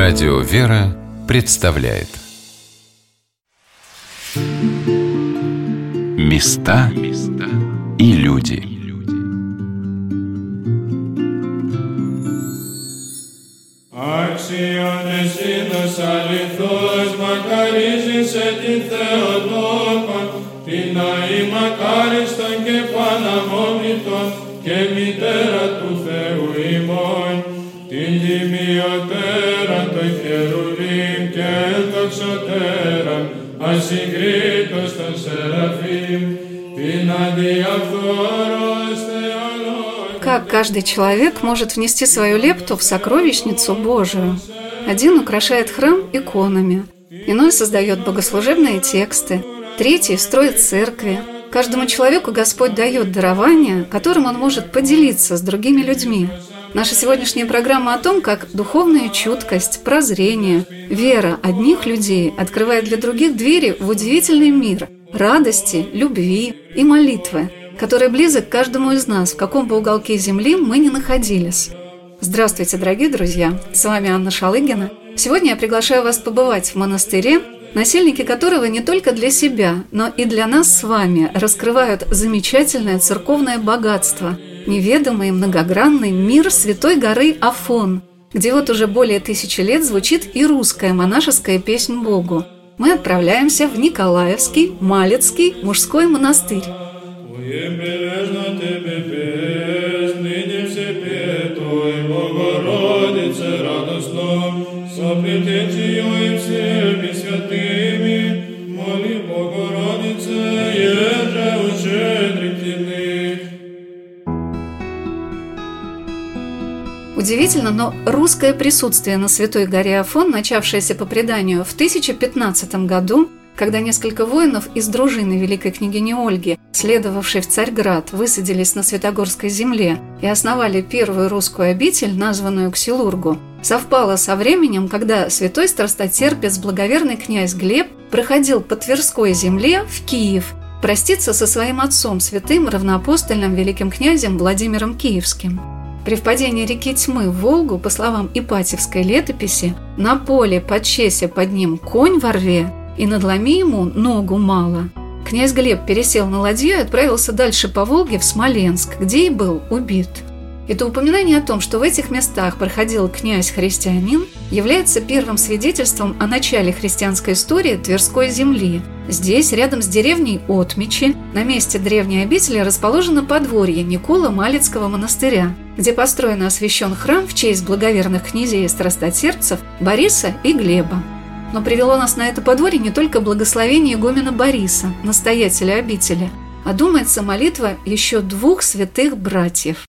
Радио «Вера» представляет Места и люди Αξιώνεσίνος αληθώς μακαρίζησε την Θεοτόκον την αή μακάριστον και παναμόμνητον και μητέρα του εντοξωτέρα ασυγκρίτως των Σεραφείμ την αδιαφθόρος Θεολόγων Как каждый человек может внести свою лепту в сокровищницу Божию? Один украшает храм иконами, иной создает богослужебные тексты, третий строит церкви. Каждому человеку Господь дает дарование, которым он может поделиться с другими людьми. Наша сегодняшняя программа о том, как духовная чуткость, прозрение, вера одних людей открывает для других двери в удивительный мир радости, любви и молитвы, который близок каждому из нас, в каком бы уголке земли мы ни находились. Здравствуйте, дорогие друзья! С вами Анна Шалыгина. Сегодня я приглашаю вас побывать в монастыре, насельники которого не только для себя, но и для нас с вами раскрывают замечательное церковное богатство, неведомый многогранный мир Святой горы Афон, где вот уже более тысячи лет звучит и русская монашеская песнь Богу. Мы отправляемся в Николаевский Малецкий мужской монастырь. Святыми, моли Богородице, Удивительно, но русское присутствие на Святой горе Афон, начавшееся по преданию в 1015 году, когда несколько воинов из дружины великой княгини Ольги, следовавшей в Царьград, высадились на Святогорской земле и основали первую русскую обитель, названную Ксилургу, совпало со временем, когда святой страстотерпец благоверный князь Глеб проходил по Тверской земле в Киев проститься со своим отцом, святым равноапостольным великим князем Владимиром Киевским. При впадении реки Тьмы в Волгу, по словам Ипатьевской летописи, на поле под Чесе под ним конь во рве, и надломи ему ногу мало. Князь Глеб пересел на ладью и отправился дальше по Волге в Смоленск, где и был убит. Это упоминание о том, что в этих местах проходил князь-христианин, является первым свидетельством о начале христианской истории Тверской земли. Здесь, рядом с деревней Отмичи, на месте древней обители расположено подворье Никола Малецкого монастыря, где построен и освящен храм в честь благоверных князей и страстотерпцев Бориса и Глеба. Но привело нас на это подворье не только благословение игумена Бориса, настоятеля обители, а думается молитва еще двух святых братьев.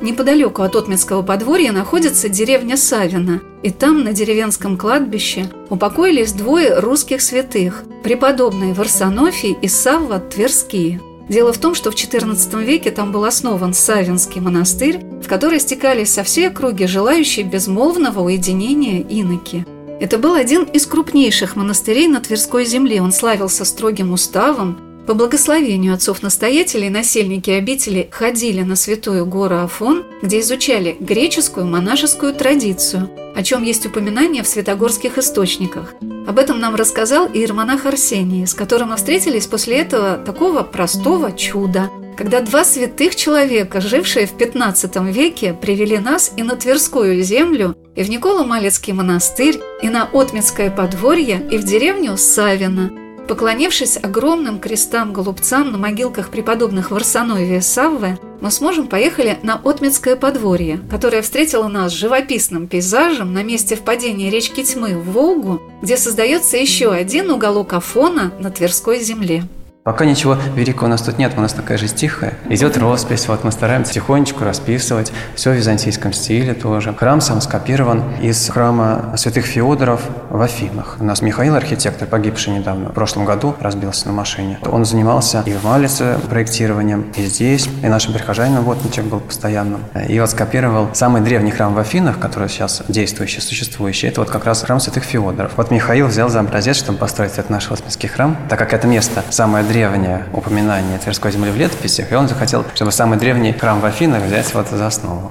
Неподалеку от Отминского подворья находится деревня Савина, и там, на деревенском кладбище, упокоились двое русских святых – преподобные Варсонофий и Савва Тверские. Дело в том, что в XIV веке там был основан Савинский монастырь, в который стекались со всей округи желающие безмолвного уединения иноки. Это был один из крупнейших монастырей на Тверской земле. Он славился строгим уставом, по благословению отцов-настоятелей насельники обители ходили на Святую гору Афон, где изучали греческую монашескую традицию, о чем есть упоминание в святогорских источниках. Об этом нам рассказал и иеромонах Арсений, с которым мы встретились после этого такого простого чуда, когда два святых человека, жившие в 15 веке, привели нас и на Тверскую землю, и в Николо-Малецкий монастырь, и на Отминское подворье, и в деревню Савина – Поклонившись огромным крестам-голубцам на могилках преподобных Варсоноевия и Саввы, мы с мужем поехали на Отмецкое подворье, которое встретило нас живописным пейзажем на месте впадения речки Тьмы в Волгу, где создается еще один уголок Афона на Тверской земле. Пока ничего великого у нас тут нет, у нас такая жизнь тихая. Идет роспись, вот мы стараемся тихонечку расписывать, все в византийском стиле тоже. Храм сам скопирован из храма святых Феодоров в Афинах. У нас Михаил, архитектор, погибший недавно, в прошлом году, разбился на машине. Он занимался и в Малице проектированием, и здесь, и нашим прихожанином вот Вотничек был постоянным. И вот скопировал самый древний храм в Афинах, который сейчас действующий, существующий, это вот как раз храм святых Феодоров. Вот Михаил взял за образец, чтобы построить этот наш Востминский храм, так как это место самое древнее упоминание Тверской земли в летописях, и он захотел, чтобы самый древний храм в Афинах взять вот за основу.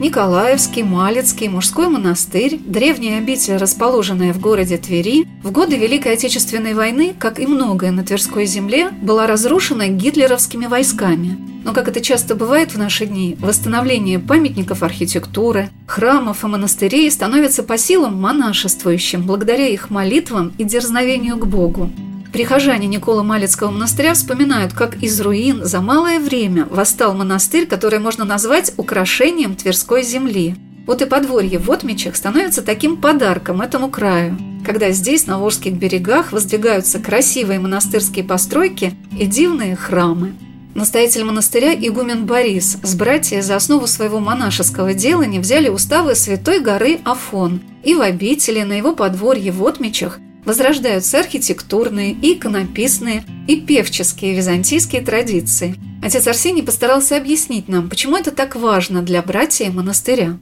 Николаевский, Малецкий, мужской монастырь, древняя обитель, расположенная в городе Твери, в годы Великой Отечественной войны, как и многое на Тверской земле, была разрушена гитлеровскими войсками. Но, как это часто бывает в наши дни, восстановление памятников архитектуры, храмов и монастырей становится по силам монашествующим благодаря их молитвам и дерзновению к Богу. Прихожане Никола Малецкого монастыря вспоминают, как из руин за малое время восстал монастырь, который можно назвать украшением Тверской земли. Вот и подворье в Отмечах становится таким подарком этому краю, когда здесь, на Волжских берегах, воздвигаются красивые монастырские постройки и дивные храмы. Настоятель монастыря игумен Борис с братья за основу своего монашеского дела не взяли уставы святой горы Афон, и в обители на его подворье в Отмечах возрождаются архитектурные, иконописные, и певческие византийские традиции. Отец Арсений постарался объяснить нам, почему это так важно для братья монастыря.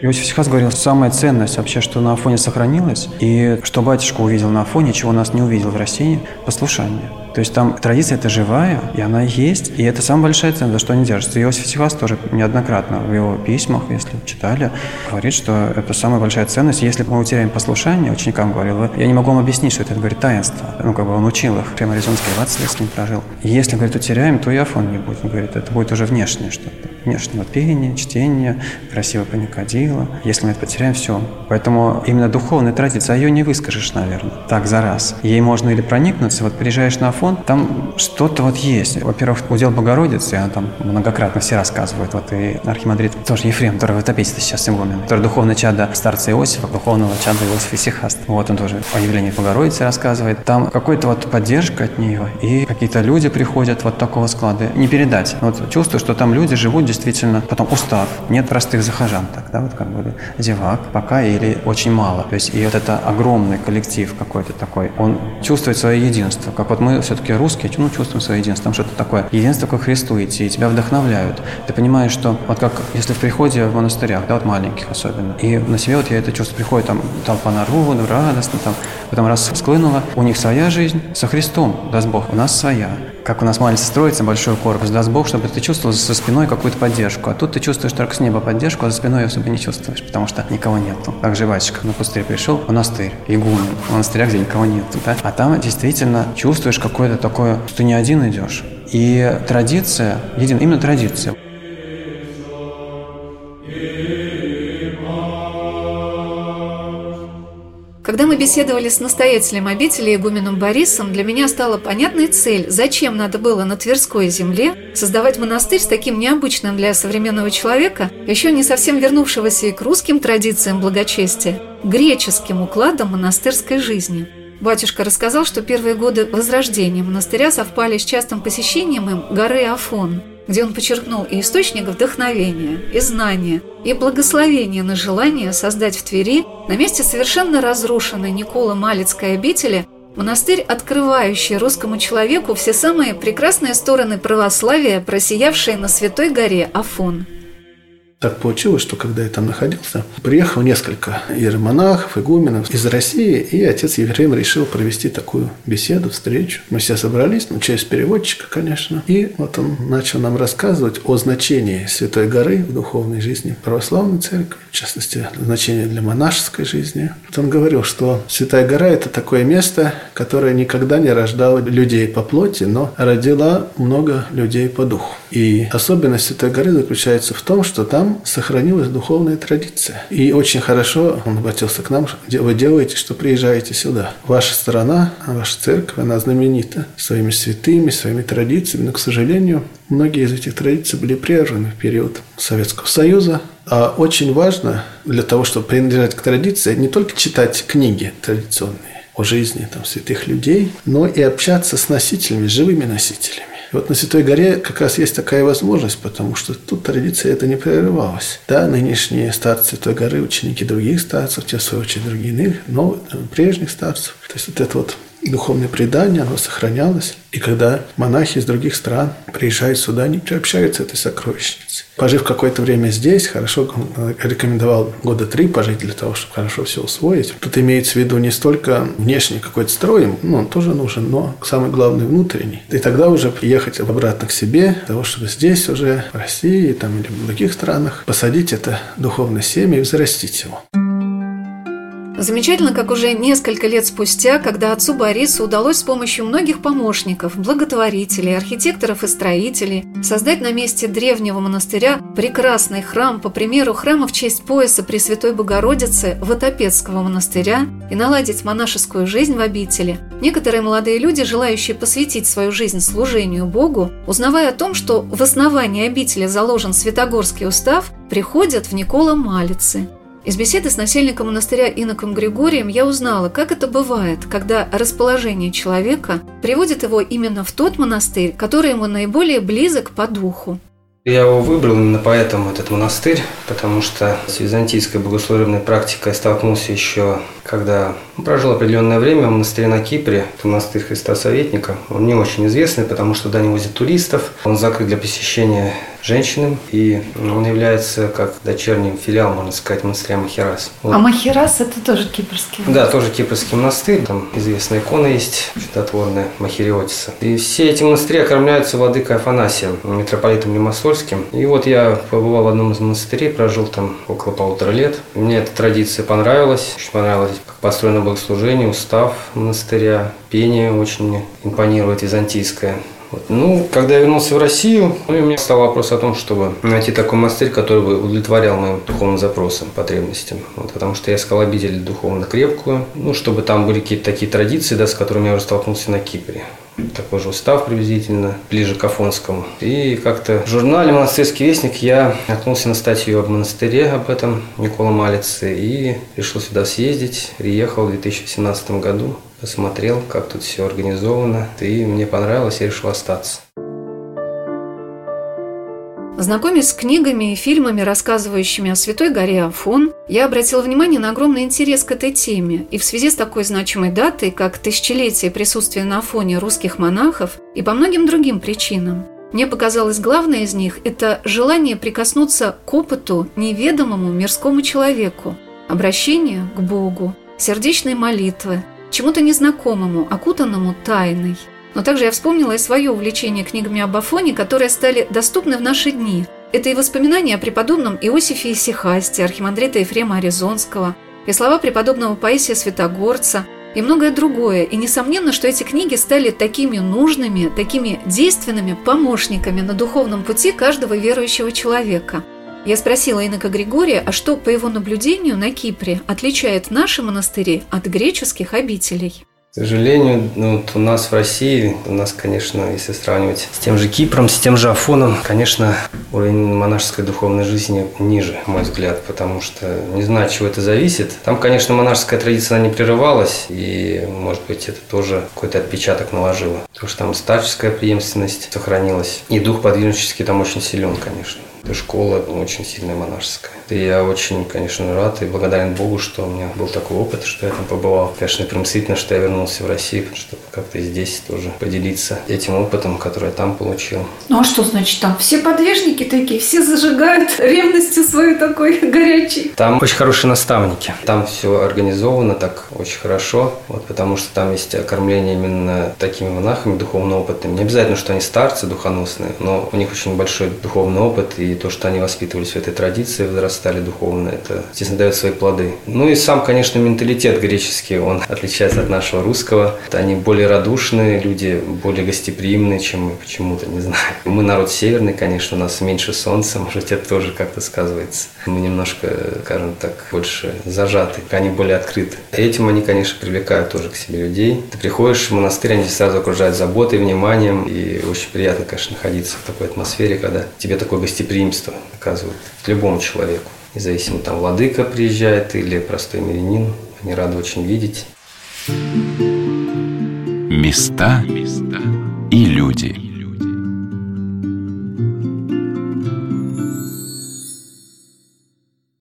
Иосиф Сихас говорил, самая ценность вообще, что на Афоне сохранилось, и что батюшка увидел на Афоне, чего нас не увидел в России – послушание. То есть там традиция это живая, и она есть, и это самая большая ценность, за что они держатся. Иосиф Сихас тоже неоднократно в его письмах, если читали, говорит, что это самая большая ценность. Если мы утеряем послушание, ученикам говорил, я не могу вам объяснить, что это, говорит, таинство. Ну, как бы он учил их, прямо Аризонский 20 лет с ним прожил. Если, говорит, утеряем, то и Афон не будет. Он говорит, это будет уже внешнее что-то. Внешнее вот пение, чтение, красиво паникодило. Если мы это потеряем, все. Поэтому именно духовная традиция, а ее не выскажешь, наверное, так за раз. Ей можно или проникнуться, вот приезжаешь на Афон, телефон, там что-то вот есть. Во-первых, удел Богородицы, она там многократно все рассказывают. Вот и архимандрит тоже Ефрем, который в Этопействе сейчас игумен, который духовный чада старца Иосифа, духовного чада Иосифа Сихаст. Вот он тоже о явлении Богородицы рассказывает. Там какой-то вот поддержка от нее, и какие-то люди приходят вот такого склада. Не передать. Вот чувствую, что там люди живут действительно, потом устав. Нет простых захожан, так, да, вот как бы зевак пока или очень мало. То есть и вот это огромный коллектив какой-то такой, он чувствует свое единство. Как вот мы все-таки русские, ну, чувствуем свое единство, там что-то такое. Единство к Христу идти, и тебя вдохновляют. Ты понимаешь, что вот как если в приходе в монастырях, да, вот маленьких особенно, и на себе вот я это чувство, приходит там толпа народу, радостно, там, потом раз склынула, у них своя жизнь со Христом, даст Бог, у нас своя как у нас маленько строится большой корпус, даст Бог, чтобы ты чувствовал за спиной какую-то поддержку. А тут ты чувствуешь только с неба поддержку, а за спиной ее особо не чувствуешь, потому что никого нету. Так же батюшка на пустырь пришел, монастырь, игумен, в монастырях, где никого нету, да? А там действительно чувствуешь какое-то такое, что ты не один идешь. И традиция, един, именно традиция. Когда мы беседовали с настоятелем обители игуменом Борисом, для меня стала понятной цель, зачем надо было на Тверской земле создавать монастырь с таким необычным для современного человека, еще не совсем вернувшегося и к русским традициям благочестия, греческим укладом монастырской жизни. Батюшка рассказал, что первые годы возрождения монастыря совпали с частым посещением им горы Афон – где он подчеркнул и источник вдохновения, и знания, и благословения на желание создать в Твери на месте совершенно разрушенной Николы Малицкой обители монастырь, открывающий русскому человеку все самые прекрасные стороны православия, просиявшие на Святой горе Афон – так получилось, что когда я там находился, приехало несколько иеромонахов, игуменов из России, и отец Ефрем решил провести такую беседу, встречу. Мы все собрались, ну, через переводчика, конечно. И вот он начал нам рассказывать о значении Святой горы в духовной жизни православной церкви, в частности, значение для монашеской жизни. Вот он говорил, что Святая гора – это такое место, которое никогда не рождало людей по плоти, но родила много людей по духу. И особенность Святой горы заключается в том, что там там сохранилась духовная традиция. И очень хорошо он обратился к нам, вы делаете, что приезжаете сюда. Ваша страна, ваша церковь, она знаменита своими святыми, своими традициями, но, к сожалению, многие из этих традиций были прерваны в период Советского Союза. А очень важно для того, чтобы принадлежать к традиции, не только читать книги традиционные о жизни там, святых людей, но и общаться с носителями, живыми носителями. И вот на Святой горе как раз есть такая возможность, потому что тут традиция это не прерывалась. Да, нынешние старцы Святой горы, ученики других старцев, те, в свою очередь, другие иных, но прежних старцев. То есть вот это вот духовное предание, оно сохранялось. И когда монахи из других стран приезжают сюда, они приобщаются этой сокровищнице. Пожив какое-то время здесь, хорошо рекомендовал года три пожить для того, чтобы хорошо все усвоить. Тут имеется в виду не столько внешний какой-то строй, ну, он тоже нужен, но самый главный внутренний. И тогда уже приехать обратно к себе, для того, чтобы здесь уже, в России там, или в других странах, посадить это духовное семя и взрастить его. Замечательно, как уже несколько лет спустя, когда отцу Борису удалось с помощью многих помощников, благотворителей, архитекторов и строителей создать на месте древнего монастыря прекрасный храм по примеру храма в честь пояса Пресвятой Богородицы Ватопецкого монастыря и наладить монашескую жизнь в обители, некоторые молодые люди, желающие посвятить свою жизнь служению Богу, узнавая о том, что в основании обители заложен Святогорский устав, приходят в Никола Малицы – из беседы с насельником монастыря иноком Григорием я узнала, как это бывает, когда расположение человека приводит его именно в тот монастырь, который ему наиболее близок по духу. Я его выбрал именно поэтому, этот монастырь, потому что с византийской богослужебной практикой столкнулся еще, когда прожил определенное время в монастыре на Кипре, это монастырь Христа Советника. Он не очень известный, потому что туда не возят туристов, он закрыт для посещения женщинам, и он является как дочерним филиалом, можно сказать, монастыря Махерас. Вот. А Махерас – это тоже кипрский? Да, тоже кипрский монастырь. Там известная икона есть, чудотворная Махериотиса. И все эти монастыри окормляются владыкой Афанасием, митрополитом Лимассольским. И вот я побывал в одном из монастырей, прожил там около полутора лет. Мне эта традиция понравилась. Очень понравилось, как построено богослужение, устав монастыря, пение очень импонирует византийское. Вот. Ну, когда я вернулся в Россию, ну, у меня стал вопрос о том, чтобы найти такой монастырь, который бы удовлетворял моим духовным запросам, потребностям. Вот, потому что я искал обитель духовно крепкую, ну, чтобы там были какие-то такие традиции, да, с которыми я уже столкнулся на Кипре такой же устав приблизительно, ближе к Афонскому. И как-то в журнале «Монастырский вестник» я наткнулся на статью об монастыре, об этом Никола Малице, и решил сюда съездить. Приехал в 2017 году, посмотрел, как тут все организовано, и мне понравилось, я решил остаться. Знакомясь с книгами и фильмами, рассказывающими о Святой горе Афон, я обратила внимание на огромный интерес к этой теме. И в связи с такой значимой датой, как тысячелетие присутствия на Афоне русских монахов, и по многим другим причинам. Мне показалось главное из них – это желание прикоснуться к опыту неведомому мирскому человеку, обращение к Богу, сердечной молитвы, чему-то незнакомому, окутанному тайной – но также я вспомнила и свое увлечение книгами об Афоне, которые стали доступны в наши дни. Это и воспоминания о преподобном Иосифе Исихасте, архимандрита Ефрема Аризонского, и слова преподобного Паисия Святогорца, и многое другое. И несомненно, что эти книги стали такими нужными, такими действенными помощниками на духовном пути каждого верующего человека. Я спросила инока Григория, а что, по его наблюдению, на Кипре отличает наши монастыри от греческих обителей? К сожалению, ну, вот у нас в России, у нас, конечно, если сравнивать с тем же Кипром, с тем же Афоном, конечно, уровень монашеской духовной жизни ниже, на мой взгляд, потому что не знаю, чего это зависит. Там, конечно, монашеская традиция, она не прерывалась, и, может быть, это тоже какой-то отпечаток наложило. Потому что там старческая преемственность сохранилась, и дух подвижнический там очень силен, конечно. Школа очень сильная монашеская. И я очень, конечно, рад и благодарен Богу, что у меня был такой опыт, что я там побывал. Конечно, примстительно, что я вернулся в Россию, чтобы как-то здесь тоже поделиться этим опытом, который я там получил. Ну а что значит там? Все подвижники такие, все зажигают ревностью свою такой горячей. Там очень хорошие наставники. Там все организовано так очень хорошо, вот, потому что там есть окормление именно такими монахами духовно опытными. Не обязательно, что они старцы духоносные, но у них очень большой духовный опыт, и то, что они воспитывались в этой традиции, возрастали духовно, это, естественно, дает свои плоды. Ну и сам, конечно, менталитет греческий, он отличается от нашего русского. Они более радушные, люди более гостеприимные, чем мы почему-то, не знаю. Мы народ северный, конечно, у нас меньше солнца, может, это тоже как-то сказывается. Мы немножко, скажем так, больше зажаты, они более открыты. Этим они, конечно, привлекают тоже к себе людей. Ты приходишь в монастырь, они сразу окружают заботой, вниманием, и очень приятно, конечно, находиться в такой атмосфере, когда тебе такое гостеприимство гостеприимство оказывают любому человеку. Независимо, там владыка приезжает или простой мирянин, они рады очень видеть. Места и люди.